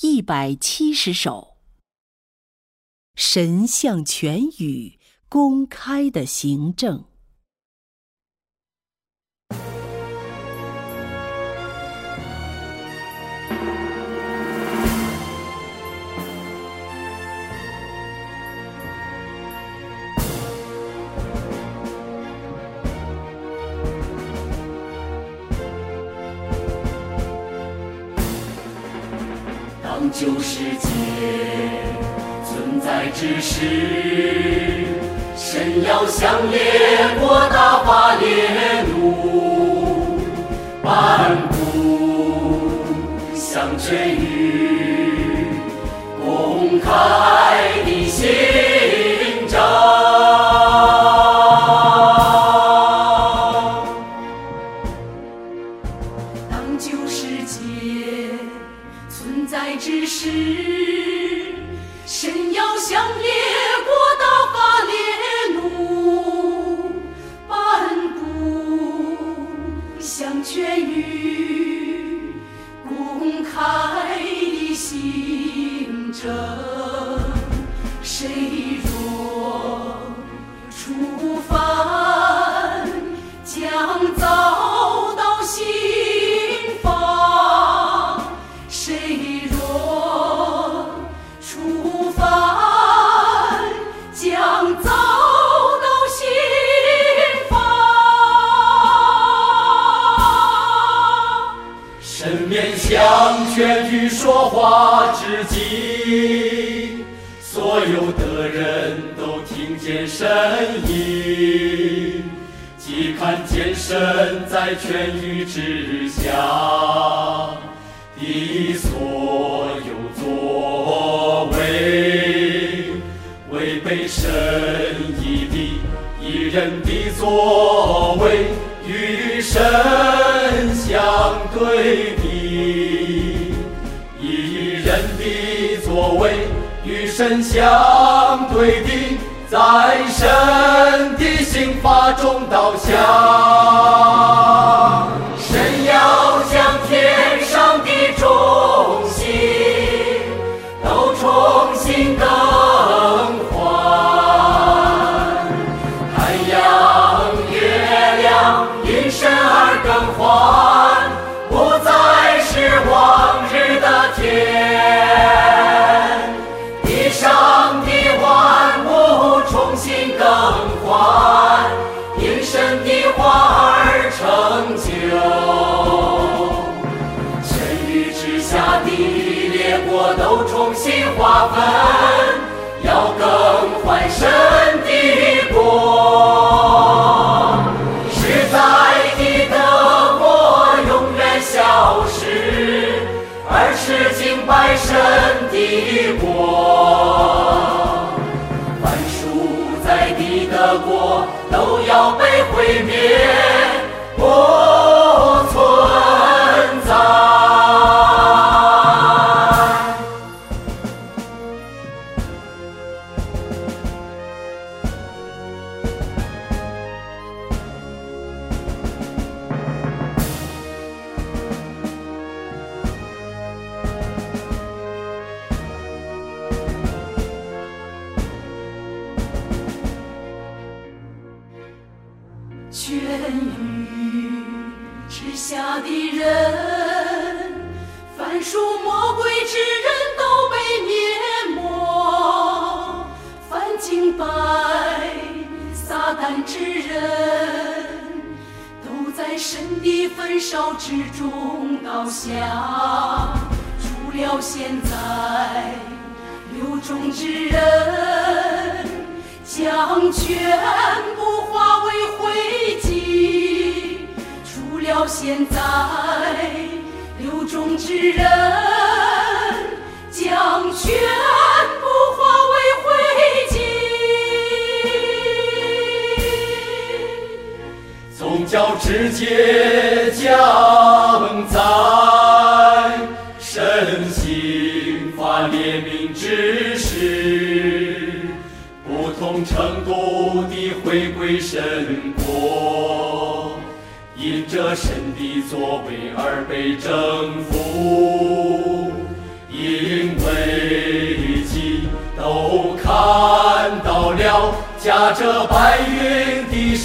一百七十首。神像全语公开的行政。当旧世界存在之时，神要向列国大发烈怒，颁布向全宇公开向全宇说话之际，所有的人都听见声音，即看见神在全宇之下的所有作为，违背神意的一人的作为，与神相对。为与神相对的，在神的刑罚中倒下。神要你的国都要被毁灭，我之人，都在神的焚烧之中倒下。除了现在流众之人，将全部化为灰烬。除了现在流众之人，直接降在神心发怜悯之时，不同程度地回归神国，因着神的作为而被征服，因为己都看到了，驾着白云。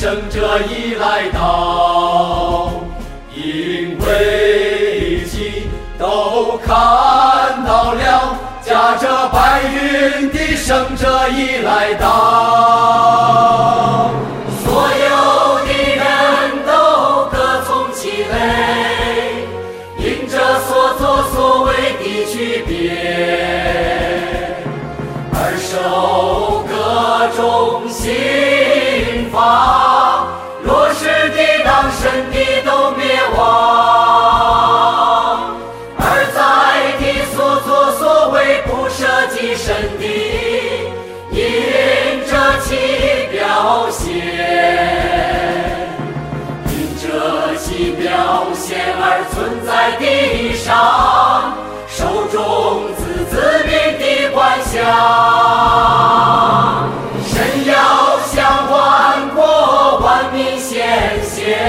的圣者已来到，因为己都看到了，驾着白云的圣者已来到。的表现，因着其表现而存在地上，手中子子民的幻想。神要向万国万民显现，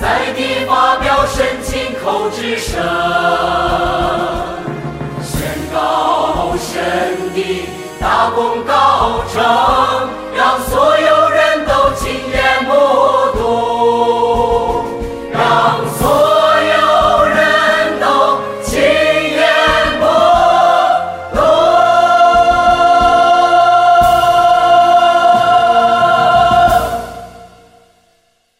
在地发表神亲口之声，功告成，让所